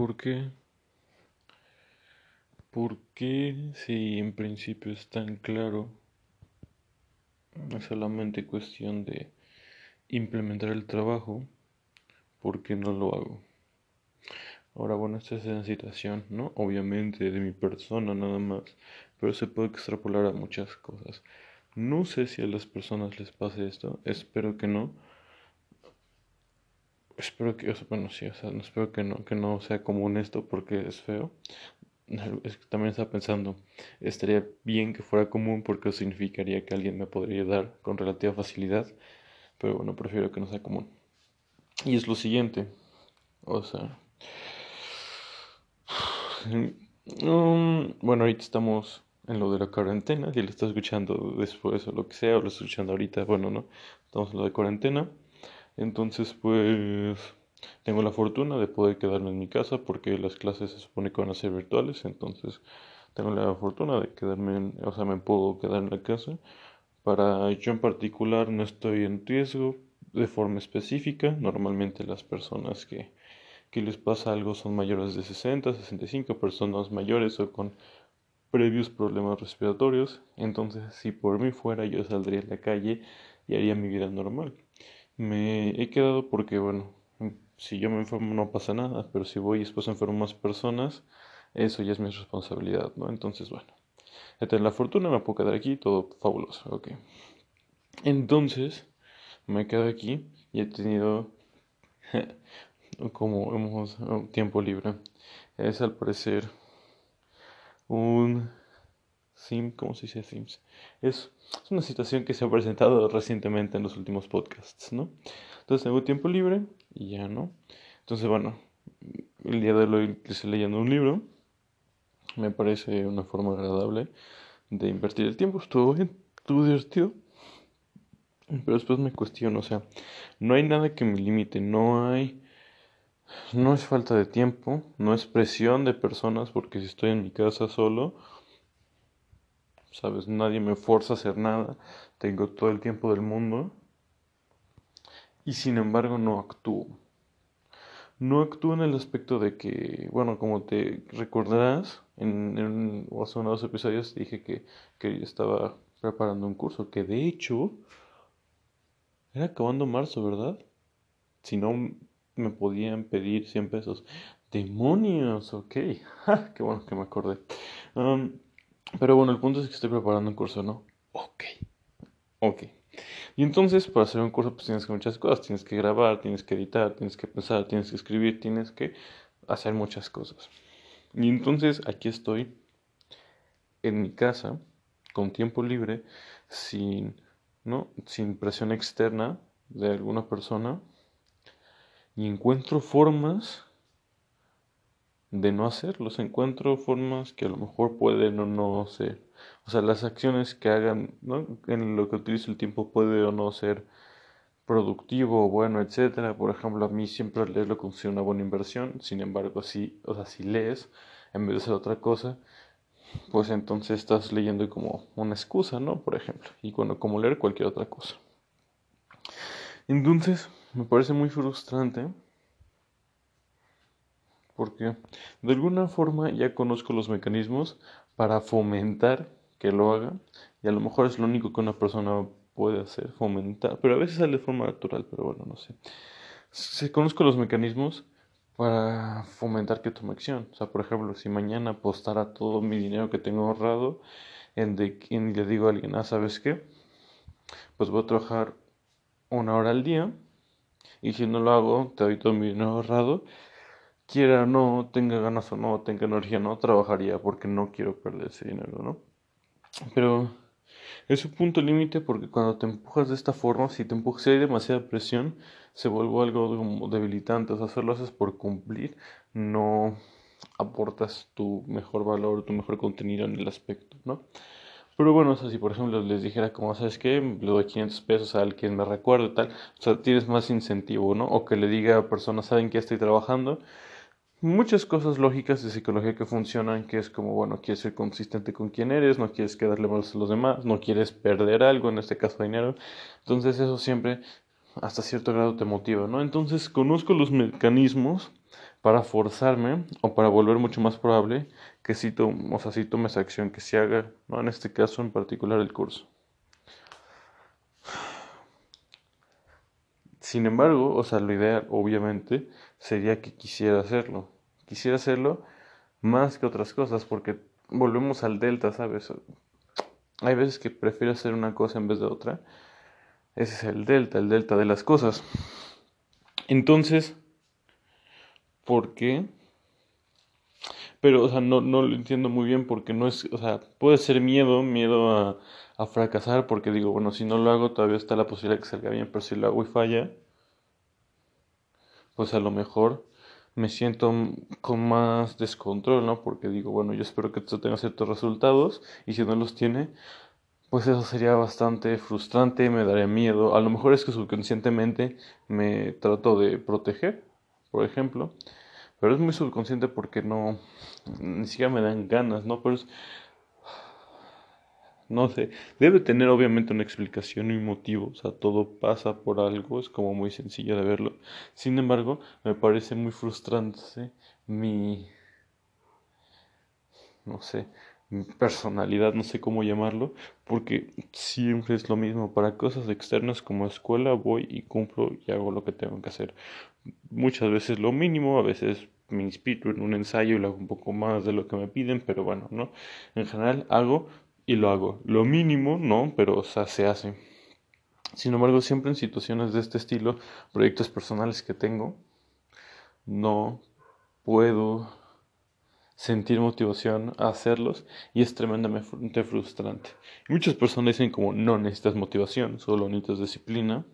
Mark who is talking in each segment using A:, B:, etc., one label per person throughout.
A: ¿Por qué? ¿Por qué si en principio es tan claro? Es solamente cuestión de implementar el trabajo. ¿Por qué no lo hago? Ahora, bueno, esta es una situación, ¿no? Obviamente de mi persona nada más, pero se puede extrapolar a muchas cosas. No sé si a las personas les pase esto, espero que no. Espero que, bueno, sí, o sea, no espero que no, que no sea común esto porque es feo. También estaba pensando, estaría bien que fuera común porque significaría que alguien me podría dar con relativa facilidad, pero bueno, prefiero que no sea común. Y es lo siguiente, o sea, bueno, ahorita estamos en lo de la cuarentena, si lo estás escuchando después o lo que sea, o lo estás escuchando ahorita, bueno, no, estamos en lo de cuarentena. Entonces, pues, tengo la fortuna de poder quedarme en mi casa porque las clases se supone que van a ser virtuales, entonces tengo la fortuna de quedarme, en, o sea, me puedo quedar en la casa. Para yo en particular no estoy en riesgo de forma específica, normalmente las personas que que les pasa algo son mayores de 60, 65, personas mayores o con previos problemas respiratorios. Entonces, si por mí fuera, yo saldría a la calle y haría mi vida normal. Me he quedado porque, bueno, si yo me enfermo no pasa nada, pero si voy y después enfermo más personas, eso ya es mi responsabilidad, ¿no? Entonces, bueno, he tenido la fortuna, me puedo quedar aquí, todo fabuloso, ok. Entonces, me he quedado aquí y he tenido como hemos tiempo libre. Es al parecer un sim, ¿cómo se dice sims? Es, es, una situación que se ha presentado recientemente en los últimos podcasts, ¿no? Entonces tengo tiempo libre y ya, ¿no? Entonces, bueno, el día de hoy estoy leyendo un libro. Me parece una forma agradable de invertir el tiempo. Estuvo bien, estuvo divertido. Pero después me cuestiono, o sea, no hay nada que me limite, no hay no es falta de tiempo, no es presión de personas porque si estoy en mi casa solo, sabes, nadie me fuerza a hacer nada, tengo todo el tiempo del mundo y sin embargo no actúo. No actúo en el aspecto de que, bueno, como te recordarás, en, en hace unos episodios dije que, que estaba preparando un curso, que de hecho era acabando marzo, ¿verdad? Si no me podían pedir 100 pesos. Demonios, ok. qué bueno que me acordé. Um, pero bueno, el punto es que estoy preparando un curso, ¿no? Ok. Ok. Y entonces, para hacer un curso, pues tienes que muchas cosas. Tienes que grabar, tienes que editar, tienes que pensar, tienes que escribir, tienes que hacer muchas cosas. Y entonces, aquí estoy en mi casa, con tiempo libre, sin, ¿no? sin presión externa de alguna persona y encuentro formas de no hacerlos, encuentro formas que a lo mejor pueden o no ser. O sea, las acciones que hagan, ¿no? en lo que utilizo el tiempo puede o no ser productivo, bueno, etcétera. Por ejemplo, a mí siempre leer lo considero una buena inversión. Sin embargo, si, o sea, si lees en vez de hacer otra cosa, pues entonces estás leyendo como una excusa, ¿no? Por ejemplo, y bueno, como leer cualquier otra cosa. Entonces, me parece muy frustrante porque de alguna forma ya conozco los mecanismos para fomentar que lo haga y a lo mejor es lo único que una persona puede hacer, fomentar, pero a veces sale de forma natural, pero bueno, no sé. Se conozco los mecanismos para fomentar que tome acción. O sea, por ejemplo, si mañana apostara todo mi dinero que tengo ahorrado en, de, en le digo a alguien, ah, ¿sabes qué? Pues voy a trabajar una hora al día y si no lo hago, te doy todo mi dinero ahorrado. Quiera o no, tenga ganas o no, tenga energía no, trabajaría porque no quiero perder ese dinero, ¿no? Pero es un punto límite porque cuando te empujas de esta forma, si te empujas, si hay demasiada presión, se vuelve algo debilitante. O sea, solo haces por cumplir, no aportas tu mejor valor, tu mejor contenido en el aspecto, ¿no? Pero bueno, o sea, si por ejemplo les dijera como, ¿sabes qué? Le doy 500 pesos a alguien me recuerde tal, o sea, tienes más incentivo, ¿no? O que le diga a personas, ¿saben que estoy trabajando? Muchas cosas lógicas de psicología que funcionan, que es como, bueno, quieres ser consistente con quién eres, no quieres quedarle mal a los demás, no quieres perder algo, en este caso dinero. Entonces eso siempre hasta cierto grado te motiva, ¿no? Entonces conozco los mecanismos para forzarme o para volver mucho más probable que si, o sea, si tome esa acción, que se haga, ¿no? en este caso en particular el curso. Sin embargo, o sea, lo ideal obviamente sería que quisiera hacerlo. Quisiera hacerlo más que otras cosas porque volvemos al delta, ¿sabes? Hay veces que prefiero hacer una cosa en vez de otra. Ese es el delta, el delta de las cosas. Entonces, ¿por qué? Pero, o sea, no, no lo entiendo muy bien porque no es, o sea, puede ser miedo, miedo a, a fracasar porque digo, bueno, si no lo hago todavía está la posibilidad de que salga bien, pero si lo hago y falla, pues a lo mejor me siento con más descontrol, ¿no? Porque digo, bueno, yo espero que esto tenga ciertos resultados y si no los tiene, pues eso sería bastante frustrante, me daría miedo. A lo mejor es que subconscientemente me trato de proteger, por ejemplo, pero es muy subconsciente porque no, ni siquiera me dan ganas, ¿no? Pero es, no sé, debe tener obviamente una explicación y un motivo, o sea, todo pasa por algo, es como muy sencillo de verlo. Sin embargo, me parece muy frustrante mi, no sé, mi personalidad, no sé cómo llamarlo, porque siempre es lo mismo, para cosas externas como escuela voy y cumplo y hago lo que tengo que hacer. Muchas veces lo mínimo, a veces me inspiro en un ensayo y lo hago un poco más de lo que me piden, pero bueno, ¿no? En general hago y lo hago. Lo mínimo, no, pero o sea, se hace. Sin embargo, siempre en situaciones de este estilo, proyectos personales que tengo, no puedo sentir motivación a hacerlos y es tremendamente frustrante. muchas personas dicen como no necesitas motivación, solo necesitas disciplina.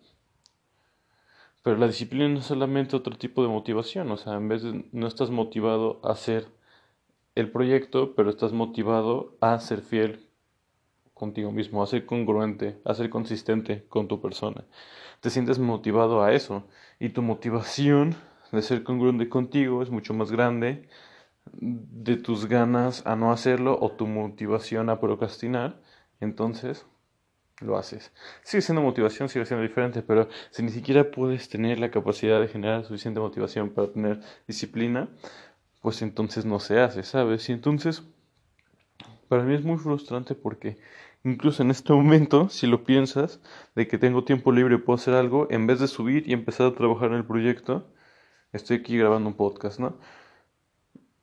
A: Pero la disciplina no es solamente otro tipo de motivación, o sea, en vez de no estás motivado a hacer el proyecto, pero estás motivado a ser fiel contigo mismo, a ser congruente, a ser consistente con tu persona. Te sientes motivado a eso y tu motivación de ser congruente contigo es mucho más grande de tus ganas a no hacerlo o tu motivación a procrastinar, entonces lo haces. Sigue siendo motivación, sigue siendo diferente, pero si ni siquiera puedes tener la capacidad de generar suficiente motivación para tener disciplina, pues entonces no se hace, ¿sabes? Y entonces, para mí es muy frustrante porque Incluso en este momento, si lo piensas, de que tengo tiempo libre y puedo hacer algo, en vez de subir y empezar a trabajar en el proyecto, estoy aquí grabando un podcast, ¿no?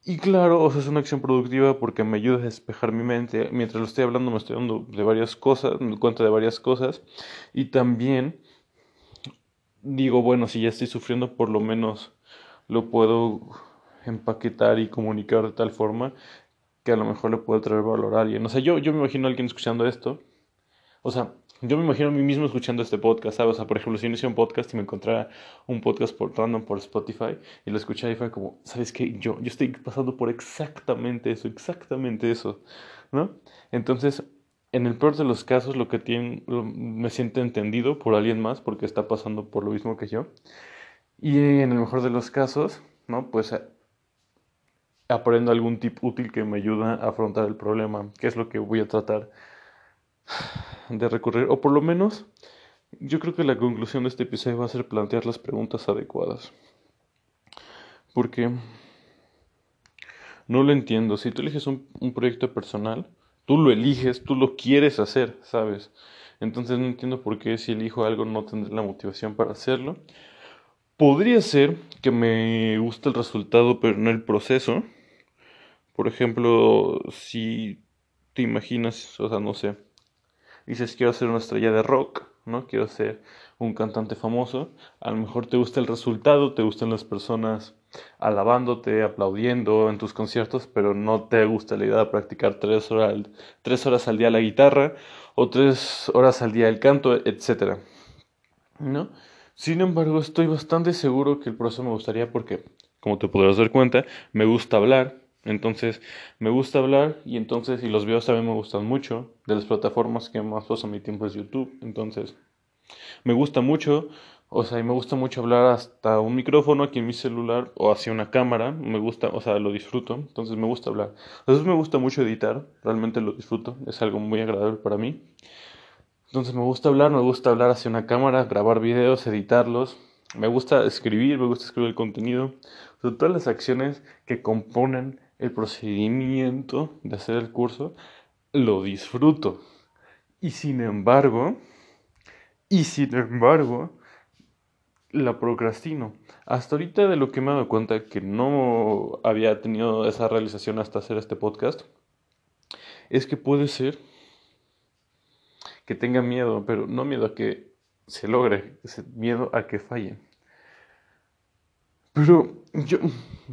A: Y claro, o sea, es una acción productiva porque me ayuda a despejar mi mente. Mientras lo estoy hablando me estoy dando de varias cosas, me cuenta de varias cosas. Y también digo, bueno, si ya estoy sufriendo, por lo menos lo puedo empaquetar y comunicar de tal forma que a lo mejor le puede traer valor a alguien. O sea, yo, yo me imagino a alguien escuchando esto. O sea, yo me imagino a mí mismo escuchando este podcast, ¿sabes? O sea, por ejemplo, si yo inicié un podcast y me encontrara un podcast por random por Spotify y lo escuché y fue como, ¿sabes qué? Yo, yo estoy pasando por exactamente eso, exactamente eso, ¿no? Entonces, en el peor de los casos, lo que tiene, me siento entendido por alguien más porque está pasando por lo mismo que yo. Y en el mejor de los casos, ¿no? Pues aprendo algún tip útil que me ayuda a afrontar el problema, que es lo que voy a tratar de recurrir, o por lo menos yo creo que la conclusión de este episodio va a ser plantear las preguntas adecuadas. Porque no lo entiendo, si tú eliges un, un proyecto personal, tú lo eliges, tú lo quieres hacer, ¿sabes? Entonces no entiendo por qué si elijo algo no tendré la motivación para hacerlo. Podría ser que me guste el resultado, pero no el proceso. Por ejemplo, si te imaginas, o sea, no sé, dices quiero ser una estrella de rock, ¿no? Quiero ser un cantante famoso. A lo mejor te gusta el resultado, te gustan las personas alabándote, aplaudiendo en tus conciertos, pero no te gusta la idea de practicar tres horas, tres horas al día la guitarra o tres horas al día el canto, etc. ¿No? Sin embargo, estoy bastante seguro que el proceso me gustaría porque, como te podrás dar cuenta, me gusta hablar, entonces, me gusta hablar y entonces, y los videos también me gustan mucho. De las plataformas que más paso mi tiempo es YouTube. Entonces, me gusta mucho, o sea, y me gusta mucho hablar hasta un micrófono aquí en mi celular o hacia una cámara. Me gusta, o sea, lo disfruto. Entonces, me gusta hablar. Entonces, me gusta mucho editar. Realmente lo disfruto. Es algo muy agradable para mí. Entonces, me gusta hablar, me gusta hablar hacia una cámara, grabar videos, editarlos. Me gusta escribir, me gusta escribir el contenido todas las acciones que componen el procedimiento de hacer el curso, lo disfruto. Y sin embargo, y sin embargo, la procrastino. Hasta ahorita de lo que me he dado cuenta que no había tenido esa realización hasta hacer este podcast, es que puede ser que tenga miedo, pero no miedo a que se logre, miedo a que falle. Pero yo,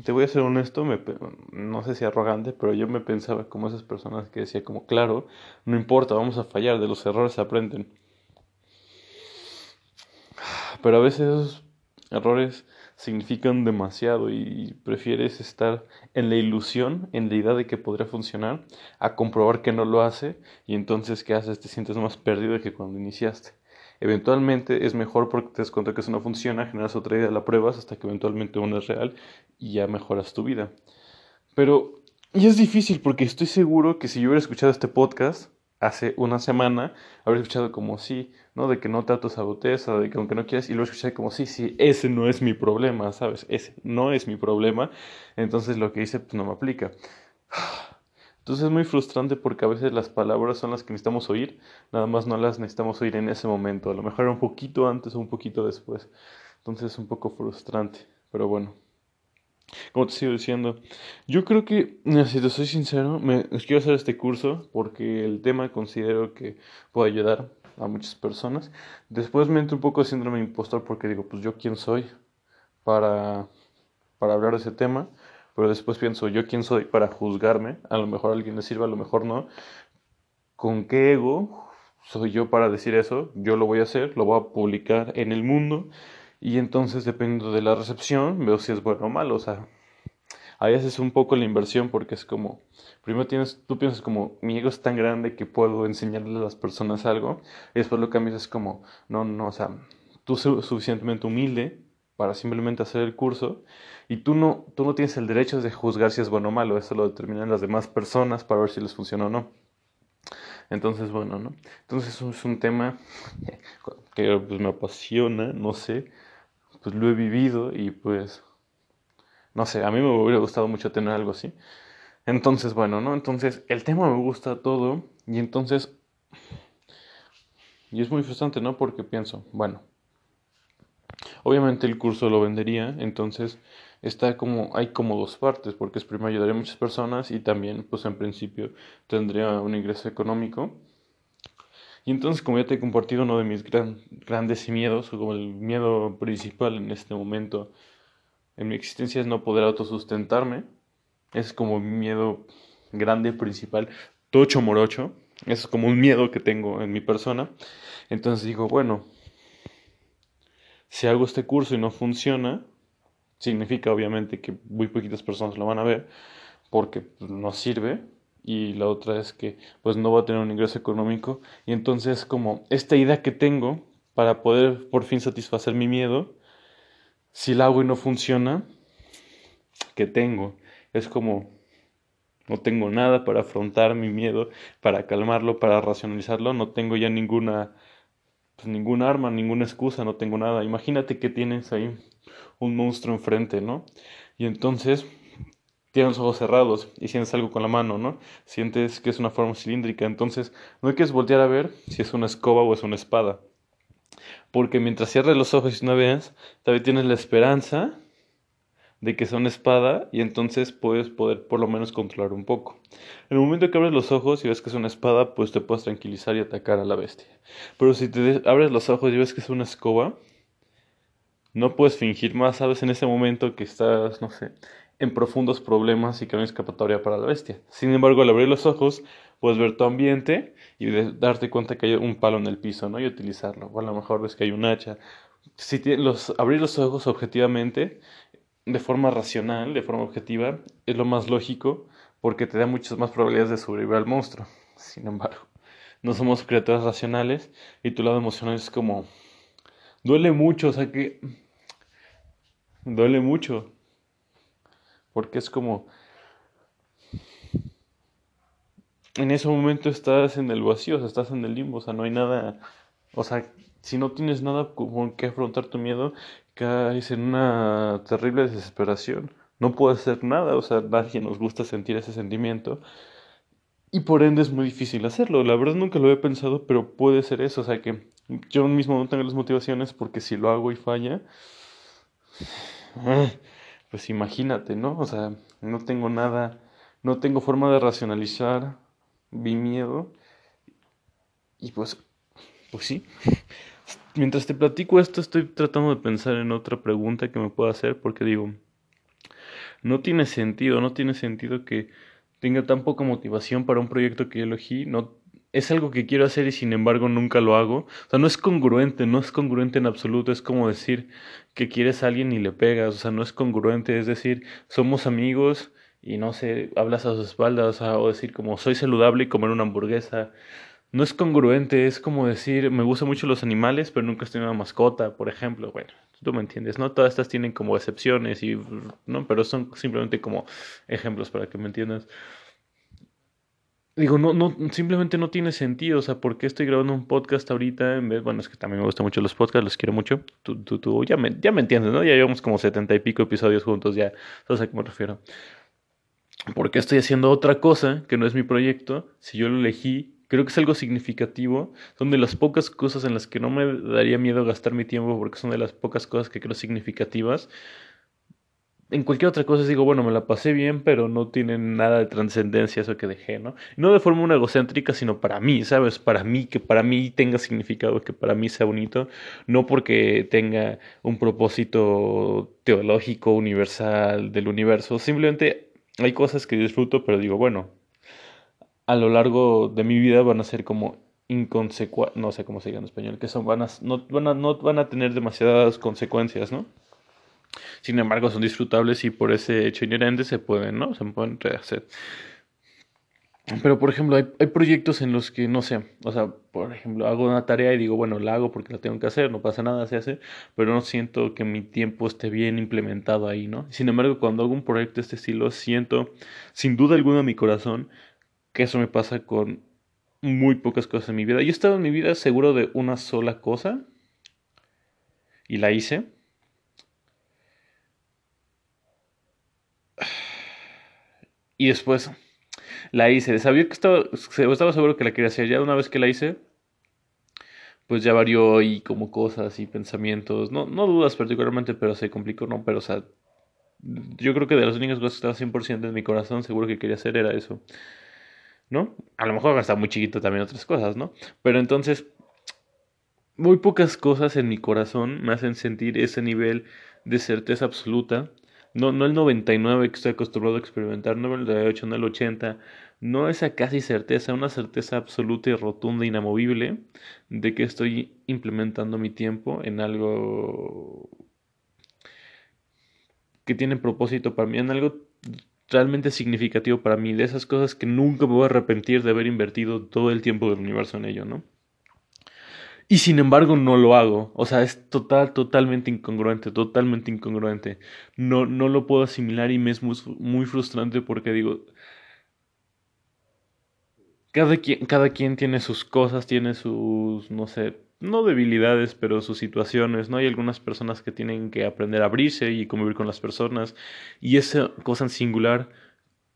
A: te voy a ser honesto, me, no sé si arrogante, pero yo me pensaba como esas personas que decía como, claro, no importa, vamos a fallar, de los errores se aprenden. Pero a veces esos errores significan demasiado y prefieres estar en la ilusión, en la idea de que podría funcionar, a comprobar que no lo hace y entonces ¿qué haces? Te sientes más perdido que cuando iniciaste. Eventualmente es mejor porque te das cuenta que eso no funciona, generas otra idea, la pruebas hasta que eventualmente una es real y ya mejoras tu vida. Pero, y es difícil porque estoy seguro que si yo hubiera escuchado este podcast hace una semana, habría escuchado como sí, ¿no? De que no te autosabotees de que aunque no quieras, y lo escuché como sí, sí, ese no es mi problema, ¿sabes? Ese no es mi problema, entonces lo que hice pues no me aplica. Entonces es muy frustrante porque a veces las palabras son las que necesitamos oír, nada más no las necesitamos oír en ese momento, a lo mejor un poquito antes o un poquito después. Entonces es un poco frustrante, pero bueno. Como te sigo diciendo, yo creo que, si te soy sincero, me quiero hacer este curso porque el tema considero que puede ayudar a muchas personas. Después me entra un poco de síndrome impostor porque digo, pues yo quién soy para, para hablar de ese tema pero después pienso, ¿yo quién soy para juzgarme? A lo mejor a alguien le sirve, a lo mejor no. ¿Con qué ego soy yo para decir eso? Yo lo voy a hacer, lo voy a publicar en el mundo y entonces dependiendo de la recepción veo si es bueno o malo, o sea, ahí haces un poco la inversión porque es como, primero tienes, tú piensas como, mi ego es tan grande que puedo enseñarle a las personas algo, y después lo cambias es como, no, no, o sea, tú suficientemente humilde para simplemente hacer el curso y tú no, tú no tienes el derecho de juzgar si es bueno o malo, eso lo determinan las demás personas para ver si les funciona o no. Entonces, bueno, ¿no? Entonces es un tema que pues, me apasiona, no sé, pues lo he vivido y pues, no sé, a mí me hubiera gustado mucho tener algo así. Entonces, bueno, ¿no? Entonces, el tema me gusta todo y entonces, y es muy frustrante, ¿no? Porque pienso, bueno, Obviamente el curso lo vendería, entonces está como, hay como dos partes, porque es primero ayudaría a muchas personas y también, pues en principio, tendría un ingreso económico. Y entonces, como ya te he compartido, uno de mis grandes miedos, o como el miedo principal en este momento en mi existencia es no poder autosustentarme. Es como mi miedo grande principal, tocho morocho. Es como un miedo que tengo en mi persona. Entonces digo, bueno, si hago este curso y no funciona, significa obviamente que muy poquitas personas lo van a ver porque pues, no sirve. Y la otra es que pues no va a tener un ingreso económico. Y entonces como esta idea que tengo para poder por fin satisfacer mi miedo si la hago no funciona que tengo. Es como no tengo nada para afrontar mi miedo para calmarlo para racionalizarlo. No tengo ya ninguna pues, ningún arma, ninguna excusa, no tengo nada. Imagínate que tienes ahí un monstruo enfrente, ¿no? Y entonces tienes los ojos cerrados y sientes algo con la mano, ¿no? Sientes que es una forma cilíndrica, entonces no hay que voltear a ver si es una escoba o es una espada. Porque mientras cierres los ojos y no veas, todavía tienes la esperanza de que una espada y entonces puedes poder por lo menos controlar un poco. En el momento que abres los ojos y ves que es una espada, pues te puedes tranquilizar y atacar a la bestia. Pero si te abres los ojos y ves que es una escoba, no puedes fingir más, sabes en ese momento que estás, no sé, en profundos problemas y que no hay escapatoria para la bestia. Sin embargo, al abrir los ojos, puedes ver tu ambiente y darte cuenta que hay un palo en el piso, ¿no? Y utilizarlo. O a lo mejor ves que hay un hacha. Si los, abrir los ojos objetivamente, de forma racional, de forma objetiva, es lo más lógico porque te da muchas más probabilidades de sobrevivir al monstruo. Sin embargo, no somos criaturas racionales y tu lado emocional es como... Duele mucho, o sea que... Duele mucho. Porque es como... En ese momento estás en el vacío, o sea, estás en el limbo, o sea, no hay nada... O sea, si no tienes nada con que afrontar tu miedo, caes en una terrible desesperación no puedo hacer nada, o sea, nadie nos gusta sentir ese sentimiento. Y por ende es muy difícil hacerlo. La verdad nunca lo he pensado, pero puede ser eso. O sea, que yo mismo no tengo las motivaciones porque si lo hago y falla, pues imagínate, ¿no? O sea, no tengo nada, no tengo forma de racionalizar mi miedo. Y pues, pues sí. Mientras te platico esto, estoy tratando de pensar en otra pregunta que me pueda hacer porque digo, no tiene sentido, no tiene sentido que tenga tan poca motivación para un proyecto que elegí, no es algo que quiero hacer y sin embargo nunca lo hago. O sea, no es congruente, no es congruente en absoluto. Es como decir que quieres a alguien y le pegas. O sea, no es congruente. Es decir, somos amigos y no sé, hablas a sus espaldas. O, decir como soy saludable y comer una hamburguesa. No es congruente. Es como decir, me gustan mucho los animales, pero nunca estoy una mascota, por ejemplo. Bueno, tú me entiendes, ¿no? Todas estas tienen como excepciones y, ¿no? Pero son simplemente como ejemplos para que me entiendas. Digo, no, no, simplemente no tiene sentido. O sea, ¿por qué estoy grabando un podcast ahorita en vez? Bueno, es que también me gustan mucho los podcasts, los quiero mucho. Tú, tú, tú ya, me, ya me entiendes, ¿no? Ya llevamos como setenta y pico episodios juntos, ya sabes a qué me refiero. ¿Por qué estoy haciendo otra cosa que no es mi proyecto? Si yo lo elegí, creo que es algo significativo. Son de las pocas cosas en las que no me daría miedo gastar mi tiempo porque son de las pocas cosas que creo significativas en cualquier otra cosa digo, bueno, me la pasé bien, pero no tiene nada de trascendencia eso que dejé, ¿no? No de forma una egocéntrica, sino para mí, ¿sabes? Para mí, que para mí tenga significado, que para mí sea bonito, no porque tenga un propósito teológico, universal, del universo, simplemente hay cosas que disfruto, pero digo, bueno, a lo largo de mi vida van a ser como inconsecuentes, no sé cómo se diga en español, que son, van no, van a, no van a tener demasiadas consecuencias, ¿no? Sin embargo, son disfrutables y por ese hecho inherente se pueden, ¿no? Se pueden rehacer. Pero, por ejemplo, hay, hay, proyectos en los que, no sé, o sea, por ejemplo, hago una tarea y digo, bueno, la hago porque la tengo que hacer, no pasa nada, se hace, pero no siento que mi tiempo esté bien implementado ahí, ¿no? Sin embargo, cuando hago un proyecto de este estilo, siento, sin duda alguna, mi corazón, que eso me pasa con muy pocas cosas en mi vida. Yo he estado en mi vida seguro de una sola cosa y la hice Y después la hice. Sabía que estaba, estaba seguro que la quería hacer. Ya una vez que la hice, pues ya varió y como cosas y pensamientos. No, no dudas particularmente, pero se complicó, ¿no? Pero, o sea, yo creo que de las únicas cosas que estaba 100% en mi corazón, seguro que quería hacer era eso. ¿No? A lo mejor estaba muy chiquito también otras cosas, ¿no? Pero entonces, muy pocas cosas en mi corazón me hacen sentir ese nivel de certeza absoluta no, no el 99 que estoy acostumbrado a experimentar, no el 98, no el 80, no esa casi certeza, una certeza absoluta y rotunda, inamovible, de que estoy implementando mi tiempo en algo que tiene propósito para mí, en algo realmente significativo para mí, de esas cosas que nunca me voy a arrepentir de haber invertido todo el tiempo del universo en ello, ¿no? Y sin embargo no lo hago. O sea, es total, totalmente incongruente, totalmente incongruente. No, no lo puedo asimilar y me es muy, frustrante porque digo, cada quien, cada quien tiene sus cosas, tiene sus, no sé, no debilidades, pero sus situaciones, ¿no? Hay algunas personas que tienen que aprender a abrirse y convivir con las personas. Y esa cosa singular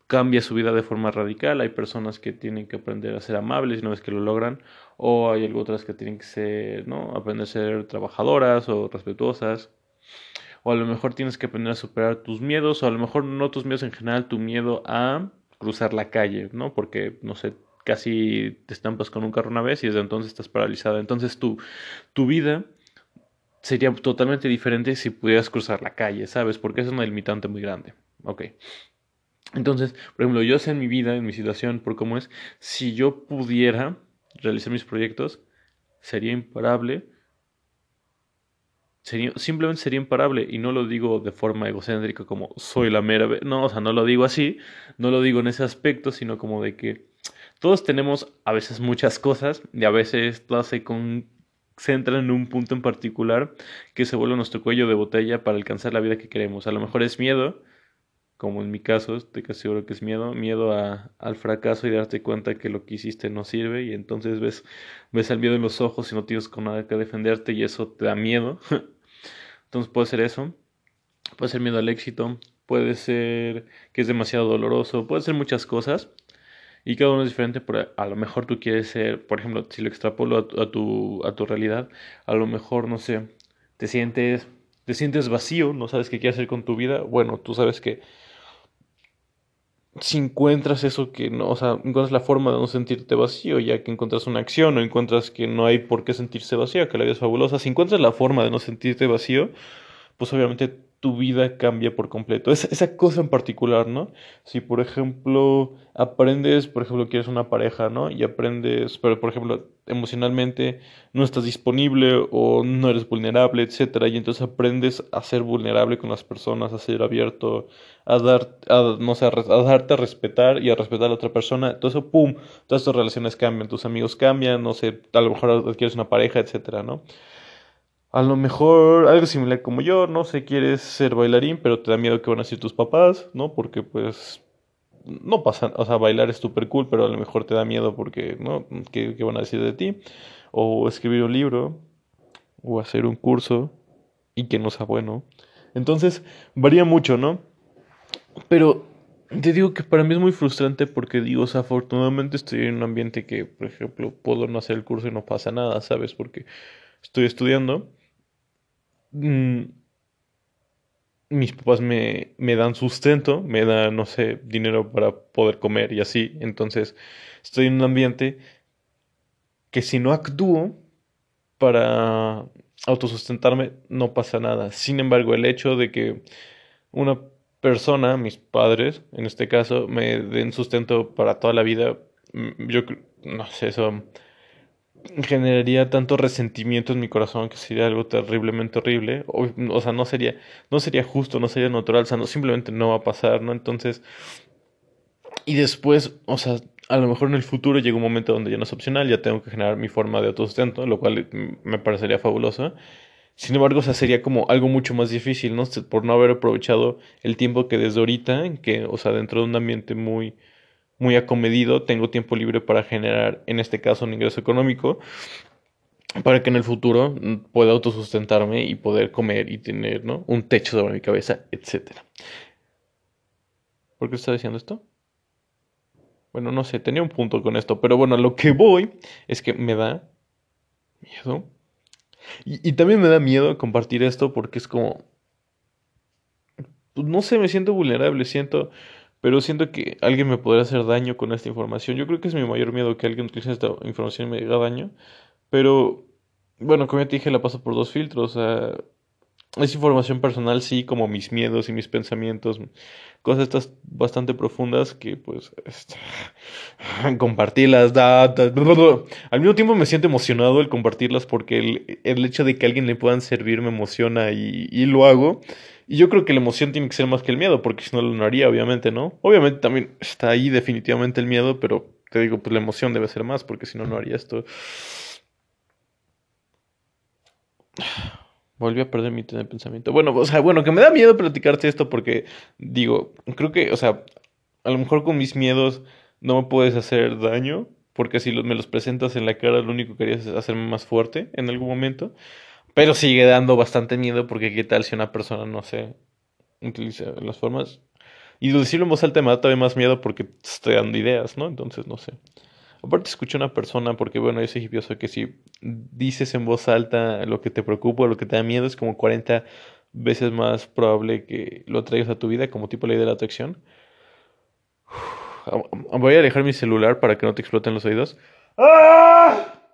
A: cambia su vida de forma radical. Hay personas que tienen que aprender a ser amables una vez que lo logran, o hay otras que tienen que ser, ¿no? Aprender a ser trabajadoras o respetuosas. O a lo mejor tienes que aprender a superar tus miedos, o a lo mejor no tus miedos en general, tu miedo a cruzar la calle, ¿no? Porque, no sé, casi te estampas con un carro una vez y desde entonces estás paralizada. Entonces tu, tu vida sería totalmente diferente si pudieras cruzar la calle, ¿sabes? Porque es una limitante muy grande. Ok. Entonces, por ejemplo, yo sé en mi vida, en mi situación, por cómo es, si yo pudiera realizar mis proyectos, sería imparable. Sería, simplemente sería imparable y no lo digo de forma egocéntrica como soy la mera... No, o sea, no lo digo así, no lo digo en ese aspecto, sino como de que todos tenemos a veces muchas cosas y a veces todas se concentran en un punto en particular que se vuelve nuestro cuello de botella para alcanzar la vida que queremos. A lo mejor es miedo, como en mi caso, estoy casi seguro que es miedo, miedo a, al fracaso y darte cuenta que lo que hiciste no sirve y entonces ves, ves el miedo en los ojos y no tienes con nada que defenderte y eso te da miedo. entonces puede ser eso, puede ser miedo al éxito, puede ser que es demasiado doloroso, puede ser muchas cosas. Y cada uno es diferente, pero a lo mejor tú quieres ser, por ejemplo, si lo extrapolo a tu, a tu, realidad, a lo mejor, no sé, te sientes, te sientes vacío, no sabes qué quieres hacer con tu vida. Bueno, tú sabes que si encuentras eso que no, o sea, encuentras la forma de no sentirte vacío, ya que encuentras una acción o encuentras que no hay por qué sentirse vacío, que la vida es fabulosa, si encuentras la forma de no sentirte vacío, pues obviamente tu vida cambia por completo. Esa, cosa en particular, ¿no? Si, por ejemplo, aprendes, por ejemplo, quieres una pareja, ¿no? Y aprendes, pero, por ejemplo, emocionalmente no estás disponible o no eres vulnerable, etcétera, y entonces aprendes a ser vulnerable con las personas, a ser abierto, a dar, a, no sé, a, darte a respetar y a respetar a la otra persona. Entonces, pum, todas tus relaciones cambian, tus amigos cambian, no sé, a lo mejor adquieres una pareja, etcétera, ¿no? A lo mejor algo similar como yo, no sé, quieres ser bailarín, pero te da miedo que van a decir tus papás, ¿no? Porque pues no pasa, o sea, bailar es súper cool, pero a lo mejor te da miedo porque, ¿no? ¿Qué, ¿Qué, van a decir de ti? O escribir un libro, o hacer un curso, y que no sea bueno. Entonces, varía mucho, ¿no? Pero te digo que para mí es muy frustrante porque digo, o sea, afortunadamente estoy en un ambiente que, por ejemplo, puedo no hacer el curso y no pasa nada, ¿sabes? Porque estoy estudiando Mm, mis papás me, me dan sustento, me dan, no sé, dinero para poder comer y así. Entonces, estoy en un ambiente que si no actúo para autosustentarme, no pasa nada. Sin embargo, el hecho de que una persona, mis padres, en este caso, me den sustento para toda la vida, mm, yo no sé, eso generaría tanto resentimiento en mi corazón que sería algo terriblemente horrible. O, sea, no sería, no sería justo, no sería natural, o sea, no, simplemente no va a pasar, ¿no? Entonces, y después, o sea, a lo mejor en el futuro llega un momento donde ya no es opcional, ya tengo que generar mi forma de autosustento, lo cual me parecería fabuloso. Sin embargo, o sea, sería como algo mucho más difícil, ¿no? Por no haber aprovechado el tiempo que desde ahorita, que, o sea, dentro de un ambiente muy muy acomedido, tengo tiempo libre para generar, en este caso, un ingreso económico, para que en el futuro pueda autosustentarme y poder comer y tener ¿no? un techo sobre mi cabeza, etc. ¿Por qué está diciendo esto? Bueno, no sé, tenía un punto con esto, pero bueno, lo que voy es que me da miedo. Y, y también me da miedo compartir esto porque es como... Pues, no sé, me siento vulnerable, siento pero siento que alguien me podría hacer daño con esta información. Yo creo que es mi mayor miedo que alguien utilice esta información y me haga daño. Pero, bueno, como ya te dije, la paso por dos filtros. Es información personal, sí, como mis miedos y mis pensamientos, cosas estas bastante profundas que, pues, este, compartirlas, datos. Al mismo tiempo me siento emocionado el compartirlas porque el, el hecho de que a alguien le puedan servir me emociona y, y lo hago. Y yo creo que la emoción tiene que ser más que el miedo, porque si no lo haría, obviamente, ¿no? Obviamente también está ahí definitivamente el miedo, pero te digo, pues la emoción debe ser más, porque si no, no haría esto. Volví a perder mi pensamiento. Bueno, o sea, bueno, que me da miedo platicarte esto porque digo, creo que, o sea, a lo mejor con mis miedos no me puedes hacer daño, porque si me los presentas en la cara, lo único que harías es hacerme más fuerte en algún momento. Pero sigue dando bastante miedo porque qué tal si una persona, no sé, utiliza las formas. Y decirlo en voz alta me da todavía más miedo porque estoy dando ideas, ¿no? Entonces, no sé. Aparte escuché a una persona, porque bueno, yo soy hipioso, que si dices en voz alta lo que te preocupa o lo que te da miedo, es como 40 veces más probable que lo traigas a tu vida, como tipo ley de la atracción. Voy a alejar mi celular para que no te exploten los oídos. ¡Ah!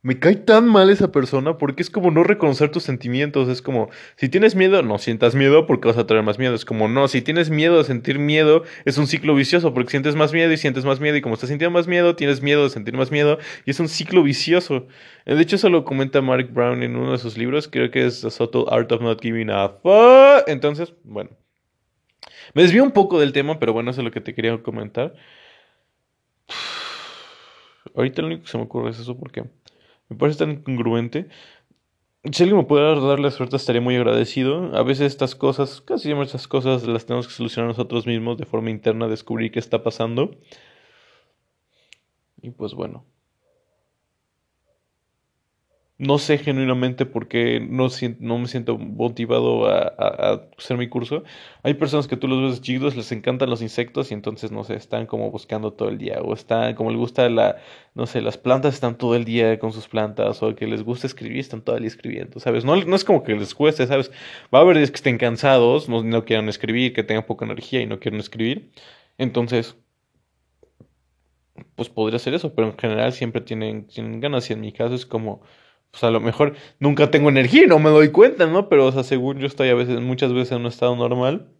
A: Me cae tan mal esa persona porque es como no reconocer tus sentimientos. Es como, si tienes miedo, no sientas miedo porque vas a traer más miedo. Es como, no, si tienes miedo de sentir miedo, es un ciclo vicioso porque sientes más miedo y sientes más miedo. Y como estás sintiendo más miedo, tienes miedo de sentir más miedo. Y es un ciclo vicioso. De hecho, eso lo comenta Mark Brown en uno de sus libros. Creo que es The Subtle Art of Not Giving a Fuck. Entonces, bueno. Me desvío un poco del tema, pero bueno, eso es lo que te quería comentar. Ahorita lo único que se me ocurre es eso porque me parece tan congruente. Si alguien me puede dar la suerte, estaría muy agradecido. A veces estas cosas, casi siempre estas cosas las tenemos que solucionar nosotros mismos de forma interna, descubrir qué está pasando. Y pues bueno. No sé genuinamente por qué no, no me siento motivado a, hacer mi curso. Hay personas que tú los ves chidos, les encantan los insectos y entonces, no sé, están como buscando todo el día. O están, como les gusta la, no sé, las plantas están todo el día con sus plantas. O que les gusta escribir, están todo el día escribiendo, ¿sabes? No, no es como que les cueste, ¿sabes? Va a haber días que estén cansados, no, quieran escribir, que tengan poca energía y no quieren escribir. Entonces, pues podría ser eso, pero en general siempre tienen, tienen ganas y en mi caso es como pues a lo mejor nunca tengo energía y no me doy cuenta, ¿no? Pero, o sea, según yo estoy a veces, muchas veces en un estado normal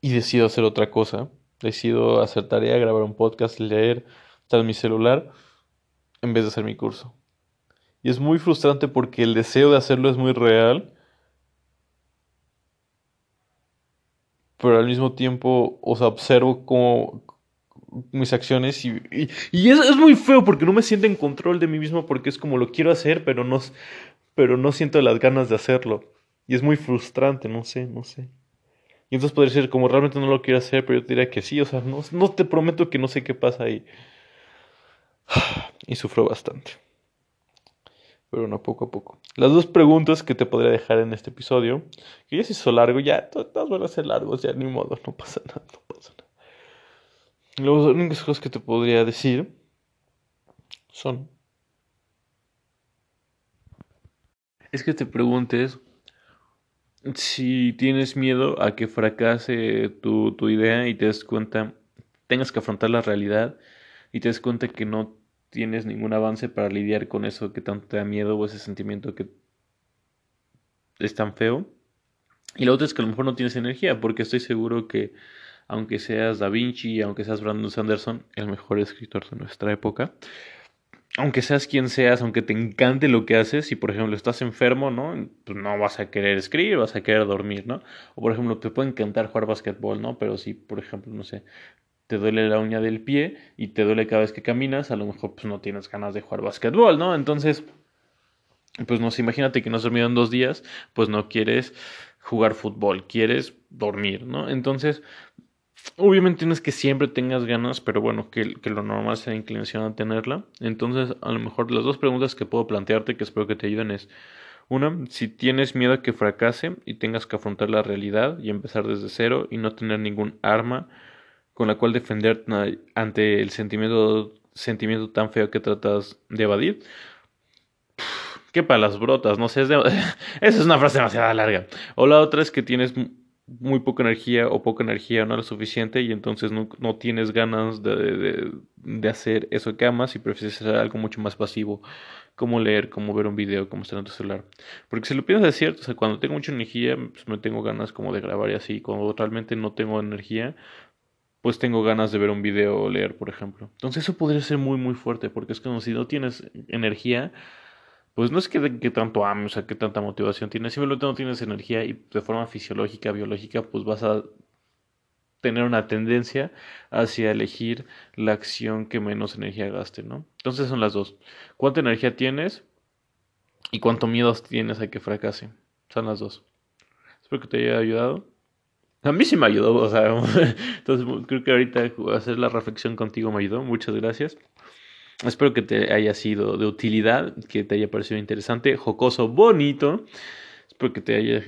A: y decido hacer otra cosa. Decido hacer tarea, grabar un podcast, leer, estar en mi celular, en vez de hacer mi curso. Y es muy frustrante porque el deseo de hacerlo es muy real. Pero al mismo tiempo, o sea, observo cómo, mis acciones y, y, es, es, muy feo porque no me siento en control de mí mismo porque es como lo quiero hacer, pero no, pero no siento las ganas de hacerlo. Y es muy frustrante, no sé, no sé. Y entonces podría ser como realmente no lo quiero hacer, pero yo te diría que sí, o sea, no, no te prometo que no sé qué pasa ahí. Y sufro bastante. Pero no, poco a poco. Las dos preguntas que te podría dejar en este episodio, que ya se hizo largo, ya todas van a ser largos, ya ni modo, no pasa nada, no pasa nada. Las únicas cosas que te podría decir son... Es que te preguntes si tienes miedo a que fracase tu, tu idea y te des cuenta, tengas que afrontar la realidad y te des cuenta que no tienes ningún avance para lidiar con eso que tanto te da miedo o ese sentimiento que es tan feo. Y la otra es que a lo mejor no tienes energía, porque estoy seguro que aunque seas Da Vinci, aunque seas Brandon Sanderson, el mejor escritor de nuestra época, aunque seas quien seas, aunque te encante lo que haces, si por ejemplo estás enfermo, ¿no? Pues no vas a querer escribir, vas a querer dormir, ¿no? O por ejemplo, te puede encantar jugar basquetbol, ¿no? Pero si, por ejemplo, no sé, te duele la uña del pie y te duele cada vez que caminas, a lo mejor pues no tienes ganas de jugar basquetbol, ¿no? Entonces, pues no sé, imagínate que no has dormido en dos días, pues no quieres jugar fútbol, quieres dormir, ¿no? Entonces, Obviamente no es que siempre tengas ganas, pero bueno, que, lo normal sea inclinación a tenerla. Entonces, a lo mejor las dos preguntas que puedo plantearte, que espero que te ayuden, es una, si tienes miedo a que fracase y tengas que afrontar la realidad y empezar desde cero y no tener ningún arma con la cual defenderte ante el sentimiento, sentimiento tan feo que tratas de evadir. Qué para las brotas, no sé, es esa es una frase demasiado larga. O la otra es que tienes muy poca energía o poca energía no es suficiente y entonces no, no tienes ganas de, de, hacer eso que amas y prefieres hacer algo mucho más pasivo, como leer, como ver un video, como estar en tu celular. Porque si lo piensas es cierto, o sea, cuando tengo mucha energía, pues me tengo ganas como de grabar y así, cuando realmente no tengo energía, pues tengo ganas de ver un video o leer, por ejemplo. Entonces eso podría ser muy, muy fuerte, porque es como si no tienes energía, pues no es que, tanto ames, o sea, que tanta motivación tienes, simplemente no tienes energía y de forma fisiológica, biológica, pues vas a tener una tendencia hacia elegir la acción que menos energía gaste, ¿no? Entonces son las dos. ¿Cuánta energía tienes y cuánto miedo tienes a que fracase? Son las dos. Espero que te haya ayudado. A mí sí me ayudó, o sea, entonces creo que ahorita hacer la reflexión contigo me ayudó. Muchas gracias. Espero que te haya sido de utilidad, que te haya parecido interesante, jocoso, bonito. Espero que te haya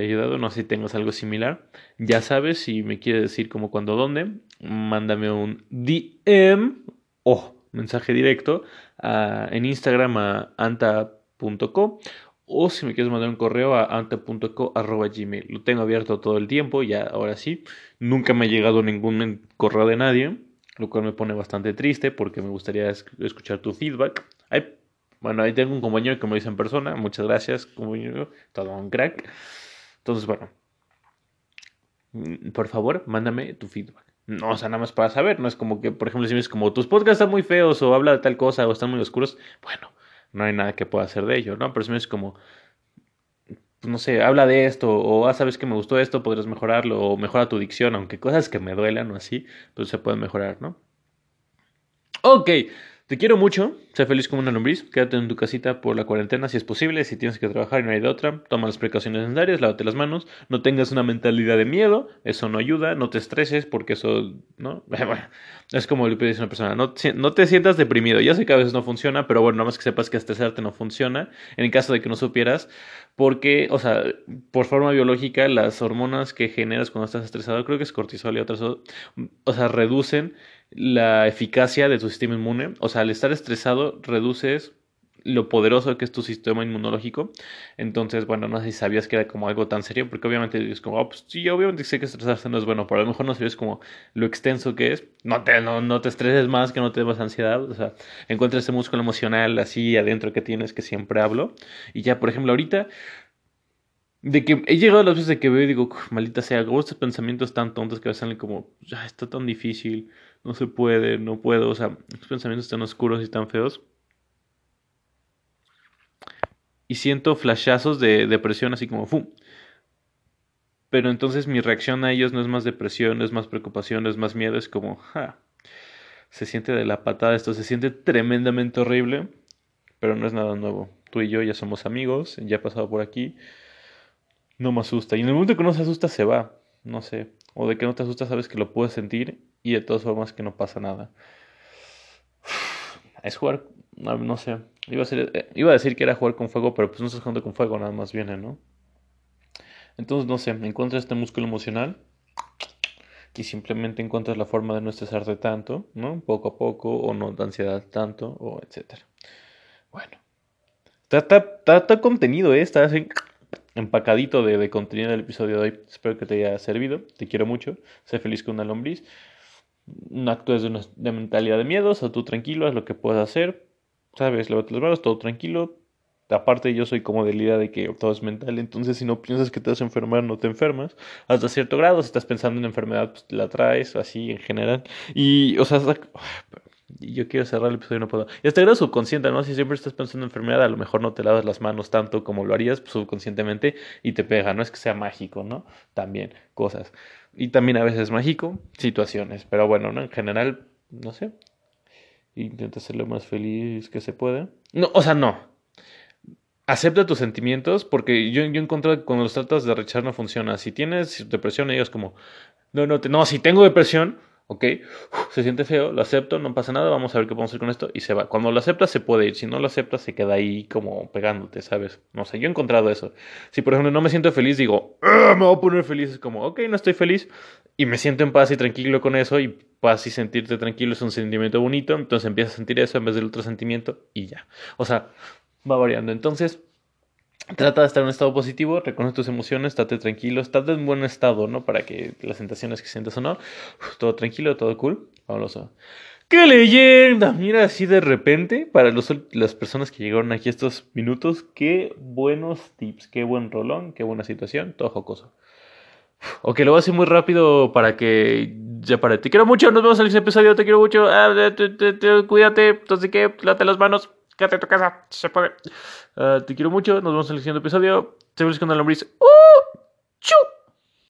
A: ayudado. No sé si tengas algo similar. Ya sabes, si me quieres decir cómo, cuándo, dónde, mándame un DM o mensaje directo en Instagram a anta.co o si me quieres mandar un correo a anta.co.gmail. Lo tengo abierto todo el tiempo, ya ahora sí. Nunca me ha llegado ningún correo de nadie lo cual me pone bastante triste porque me gustaría escuchar tu feedback. bueno, ahí tengo un compañero que me dice en persona, muchas gracias, compañero, todo un crack. Entonces, bueno, mm, por favor, mándame tu feedback. No, o sea, nada más para saber, no es como que, por ejemplo, si me dices como tus podcasts están muy feos o habla de tal cosa o están muy oscuros, bueno, no hay nada que pueda hacer de ello, ¿no? Pero si me dices como, no sé, habla de esto, o ah, sabes que me gustó esto, podrías mejorarlo, o mejora tu dicción, aunque cosas que me duelan o así, pues se pueden mejorar, ¿no? Ok, te quiero mucho, Sé feliz como una lombriz, quédate en tu casita por la cuarentena si es posible, si tienes que trabajar y no hay de otra, toma las precauciones necesarias, lávate las manos, no tengas una mentalidad de miedo, eso no ayuda, no te estreses porque eso, ¿no? Es como le pides a una persona, no, no te sientas deprimido, ya sé que a veces no funciona, pero bueno, nada más que sepas que estresarte no funciona, en el caso de que no supieras, porque, o sea, por forma biológica, las hormonas que generas cuando estás estresado, creo que es cortisol y otras, o sea, reducen la eficacia de tu sistema inmune. O sea, al estar estresado reduces lo poderoso que es tu sistema inmunológico. Entonces, bueno, no sé si sabías que era como algo tan serio, porque obviamente es como, oh, pues sí, obviamente sé que estresarse no es bueno, pero a lo mejor no sabías como lo extenso que es. No te, no, no te estreses más, que no te más ansiedad. O sea, encuentra ese músculo emocional así adentro que tienes, que siempre hablo. Y ya, por ejemplo, ahorita de que he llegado a las veces de que veo y digo, maldita sea, hago estos pensamientos tan tontos que veces salen como, ya está tan difícil, no se puede, no puedo, o sea, estos pensamientos tan oscuros y tan feos. Y siento flashazos de depresión así como, ¡fum! Pero entonces mi reacción a ellos no es más depresión, es más preocupación, es más miedo, es como, ja, se siente de la patada esto, se siente tremendamente horrible, pero no es nada nuevo. Tú y yo ya somos amigos, ya he pasado por aquí, no me asusta. Y en el momento que no se asusta, se va, no sé. O de que no te asusta, sabes que lo puedes sentir y de todas formas que no pasa nada. Es jugar, no, sé, iba a, eh, iba a decir que era jugar con fuego, pero pues no estás jugando con fuego, nada más viene, ¿no? Entonces, no sé, encuentras este músculo emocional y simplemente encuentras la forma de no estresarte tanto, ¿no? Poco a poco, o no de ansiedad tanto, o etcétera. Bueno. Está, contenido, ¿eh? Está empacadito de, de, contenido del episodio de hoy. Espero que te haya servido. Te quiero mucho. Sé feliz con una lombriz no actúes de, una, de mentalidad de miedo, o tú tranquilo, haz lo que puedas hacer, sabes, levante las manos, todo tranquilo. Aparte yo soy como de la idea de que todo es mental, entonces si no piensas que te vas a enfermar, no te enfermas. Hasta cierto grado, si estás pensando en enfermedad, pues la traes, así en general. Y, o sea, yo quiero cerrar el episodio, no puedo. Y hasta grado subconsciente, ¿no? Si siempre estás pensando en enfermedad, a lo mejor no te lavas las manos tanto como lo harías subconscientemente y te pega. No es que sea mágico, ¿no? También cosas. Y también a veces mágico, situaciones. Pero bueno, ¿no? En general, no sé. Intenta ser lo más feliz que se pueda. No, o sea, no. Acepta tus sentimientos porque yo, yo encontrado que cuando los tratas de rechazar no funciona. Si tienes depresión, ellos como, no, no, te, no, si tengo depresión, ¿ok? se siente feo, lo acepto, no pasa nada, vamos a ver qué podemos hacer con esto y se va. Cuando lo aceptas se puede ir, si no lo aceptas se queda ahí como pegándote, ¿sabes? No sé, yo he encontrado eso. Si por ejemplo no me siento feliz, digo, ah, me voy a poner feliz, es como, ok, no estoy feliz y me siento en paz y tranquilo con eso y paz y sentirte tranquilo es un sentimiento bonito, entonces empiezas a sentir eso en vez del otro sentimiento y ya. O sea, va variando. Entonces, Trata de estar en un estado positivo, reconoce tus emociones, estate tranquilo, estate en buen estado, ¿no? Para que las sensaciones que sientas o no, todo tranquilo, todo cool. Vamos a... ¡Qué leyenda! Mira, así de repente, para los, las personas que llegaron aquí estos minutos, qué buenos tips, qué buen rolón, qué buena situación, todo jocoso. Ok, lo voy a hacer muy rápido para que ya pare. Te quiero mucho, nos vemos en el episodio, te quiero mucho. Ah, cuídate, entonces que, late las manos, quédate en tu casa, se puede. Uh, te quiero mucho. Nos vemos en el siguiente episodio. Te ves con la lombriz. ¡Uh! ¡Chu!